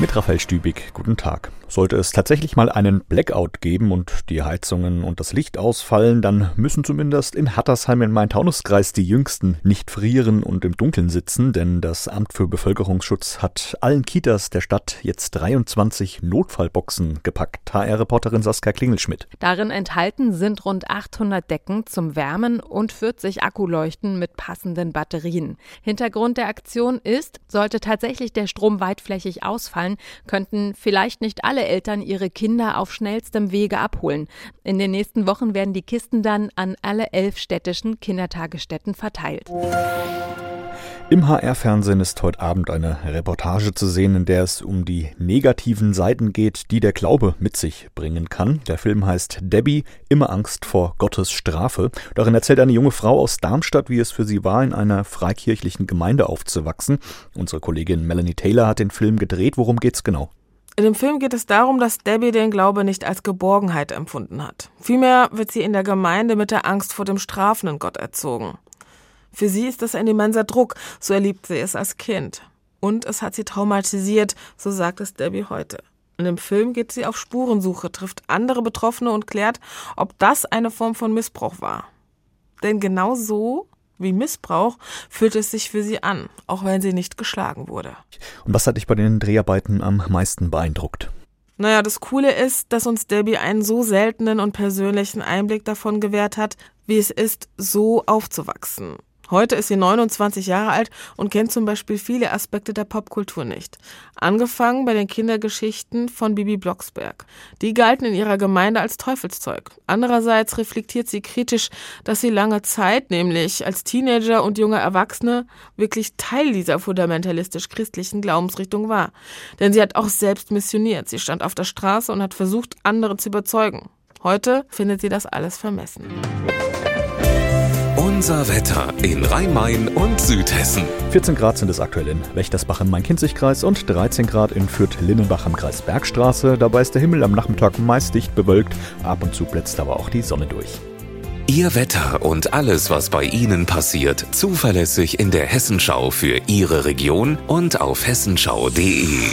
Mit Raphael Stübig, guten Tag. Sollte es tatsächlich mal einen Blackout geben und die Heizungen und das Licht ausfallen, dann müssen zumindest in Hattersheim im Main-Taunus-Kreis die Jüngsten nicht frieren und im Dunkeln sitzen, denn das Amt für Bevölkerungsschutz hat allen Kitas der Stadt jetzt 23 Notfallboxen gepackt. HR-Reporterin Saskia Klingelschmidt. Darin enthalten sind rund 800 Decken zum Wärmen und 40 Akkuleuchten mit passenden Batterien. Hintergrund der Aktion ist, sollte tatsächlich der Strom weitflächig ausfallen, könnten vielleicht nicht alle alle Eltern ihre Kinder auf schnellstem Wege abholen. In den nächsten Wochen werden die Kisten dann an alle elf städtischen Kindertagesstätten verteilt. Im HR-Fernsehen ist heute Abend eine Reportage zu sehen, in der es um die negativen Seiten geht, die der Glaube mit sich bringen kann. Der Film heißt Debbie, immer Angst vor Gottes Strafe. Darin erzählt eine junge Frau aus Darmstadt, wie es für sie war, in einer freikirchlichen Gemeinde aufzuwachsen. Unsere Kollegin Melanie Taylor hat den Film gedreht. Worum geht's genau? In dem Film geht es darum, dass Debbie den Glaube nicht als Geborgenheit empfunden hat. Vielmehr wird sie in der Gemeinde mit der Angst vor dem strafenden Gott erzogen. Für sie ist das ein immenser Druck, so erlebt sie es als Kind. Und es hat sie traumatisiert, so sagt es Debbie heute. In dem Film geht sie auf Spurensuche, trifft andere Betroffene und klärt, ob das eine Form von Missbrauch war. Denn genau so wie Missbrauch fühlt es sich für sie an, auch wenn sie nicht geschlagen wurde. Und was hat dich bei den Dreharbeiten am meisten beeindruckt? Naja, das Coole ist, dass uns Debbie einen so seltenen und persönlichen Einblick davon gewährt hat, wie es ist, so aufzuwachsen. Heute ist sie 29 Jahre alt und kennt zum Beispiel viele Aspekte der Popkultur nicht. Angefangen bei den Kindergeschichten von Bibi Blocksberg. Die galten in ihrer Gemeinde als Teufelszeug. Andererseits reflektiert sie kritisch, dass sie lange Zeit, nämlich als Teenager und junge Erwachsene, wirklich Teil dieser fundamentalistisch-christlichen Glaubensrichtung war. Denn sie hat auch selbst missioniert. Sie stand auf der Straße und hat versucht, andere zu überzeugen. Heute findet sie das alles vermessen. Unser Wetter in Rhein-Main und Südhessen. 14 Grad sind es aktuell in Wächtersbach im Main-Kinzig-Kreis und 13 Grad in Fürth-Linnenbach im Kreis Bergstraße. Dabei ist der Himmel am Nachmittag meist dicht bewölkt, ab und zu blitzt aber auch die Sonne durch. Ihr Wetter und alles, was bei Ihnen passiert, zuverlässig in der Hessenschau für Ihre Region und auf hessenschau.de.